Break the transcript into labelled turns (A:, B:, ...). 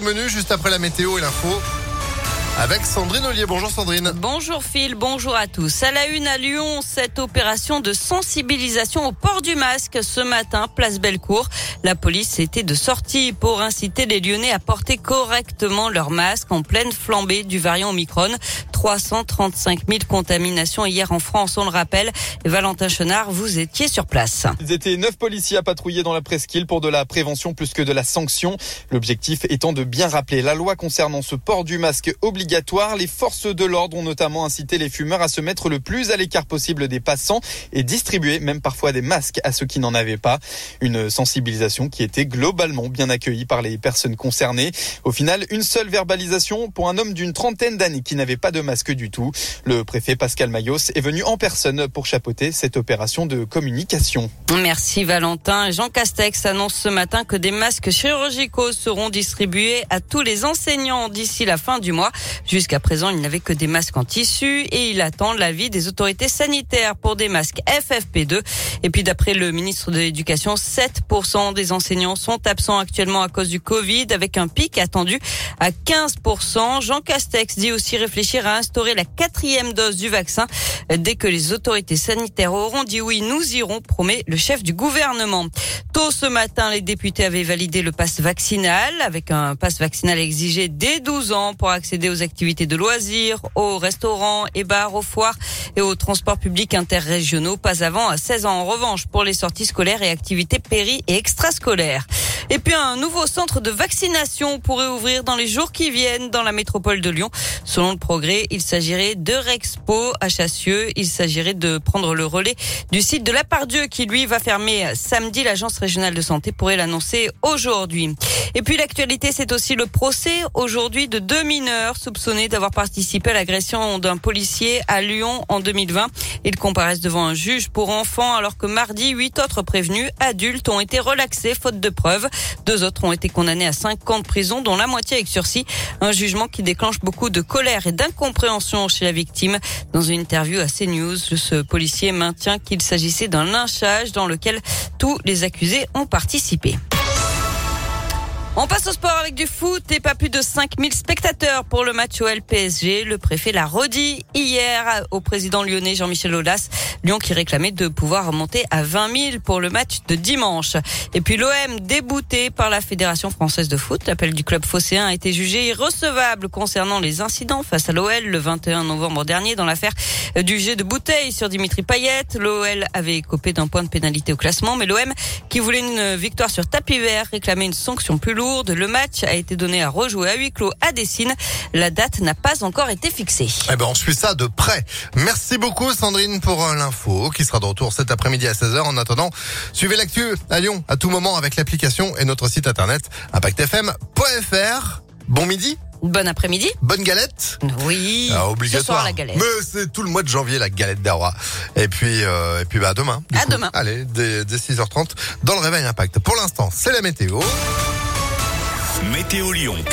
A: menu juste après la météo et l'info. Avec Sandrine Ollier. Bonjour Sandrine.
B: Bonjour Phil, bonjour à tous. À la une à Lyon, cette opération de sensibilisation au port du masque ce matin, place Bellecour. La police était de sortie pour inciter les Lyonnais à porter correctement leur masque en pleine flambée du variant Omicron. 335 000 contaminations hier en France, on le rappelle. Valentin Chenard, vous étiez sur place.
C: Ils étaient neuf policiers à patrouiller dans la presqu'île pour de la prévention plus que de la sanction. L'objectif étant de bien rappeler la loi concernant ce port du masque obligatoire. Les forces de l'ordre ont notamment incité les fumeurs à se mettre le plus à l'écart possible des passants et distribuer même parfois des masques à ceux qui n'en avaient pas. Une sensibilisation qui était globalement bien accueillie par les personnes concernées. Au final, une seule verbalisation pour un homme d'une trentaine d'années qui n'avait pas de masque que du tout. Le préfet Pascal Mayos est venu en personne pour chapeauter cette opération de communication.
B: Merci Valentin. Jean Castex annonce ce matin que des masques chirurgicaux seront distribués à tous les enseignants d'ici la fin du mois. Jusqu'à présent, il n'avait que des masques en tissu et il attend l'avis des autorités sanitaires pour des masques FFP2. Et puis d'après le ministre de l'Éducation, 7% des enseignants sont absents actuellement à cause du Covid avec un pic attendu à 15%. Jean Castex dit aussi réfléchir à instaurer la quatrième dose du vaccin. Dès que les autorités sanitaires auront dit oui, nous irons, promet le chef du gouvernement. Tôt ce matin, les députés avaient validé le passe vaccinal avec un passe vaccinal exigé dès 12 ans pour accéder aux activités de loisirs, aux restaurants et bars, aux foires et aux transports publics interrégionaux, pas avant à 16 ans. En revanche, pour les sorties scolaires et activités péri et extrascolaires. Et puis un nouveau centre de vaccination pourrait ouvrir dans les jours qui viennent dans la métropole de Lyon. Selon le progrès, il s'agirait de Rexpo à Chassieux. Il s'agirait de prendre le relais du site de la Pardieu qui lui va fermer samedi. L'agence régionale de santé pourrait l'annoncer aujourd'hui. Et puis l'actualité, c'est aussi le procès aujourd'hui de deux mineurs soupçonnés d'avoir participé à l'agression d'un policier à Lyon en 2020. Ils comparaissent devant un juge pour enfants alors que mardi, huit autres prévenus adultes ont été relaxés faute de preuves. Deux autres ont été condamnés à cinq ans de prison, dont la moitié avec sursis. Un jugement qui déclenche beaucoup de colère et d'incompréhension chez la victime. Dans une interview à CNews, ce policier maintient qu'il s'agissait d'un lynchage dans lequel tous les accusés ont participé. On passe au sport avec du foot et pas plus de 5000 spectateurs pour le match au LPSG. Le préfet l'a redit hier au président lyonnais Jean-Michel Aulas. Lyon qui réclamait de pouvoir monter à 20 000 pour le match de dimanche. Et puis l'OM débouté par la Fédération française de foot. L'appel du club phocéen a été jugé irrecevable concernant les incidents face à l'OL le 21 novembre dernier dans l'affaire du jet de bouteille sur Dimitri Payet. L'OL avait copé d'un point de pénalité au classement, mais l'OM qui voulait une victoire sur tapis vert réclamait une sanction plus lourde le match a été donné à rejouer à huis clos à Dessine. La date n'a pas encore été fixée.
A: Eh ben, on suit ça de près. Merci beaucoup, Sandrine, pour euh, l'info, qui sera de retour cet après-midi à 16h. En attendant, suivez l'actu à Lyon à tout moment avec l'application et notre site internet impactfm.fr. Bon midi.
B: Bon après-midi.
A: Bonne galette.
B: Oui.
A: Ah, obligatoire.
B: Ce soir, la galette.
A: Mais c'est tout le mois de janvier la galette des rois. Et puis euh, et puis bah à demain.
B: À
A: coup.
B: demain.
A: Allez, dès, dès 6h30 dans le réveil impact. Pour l'instant, c'est la météo.
D: Météo Lyon.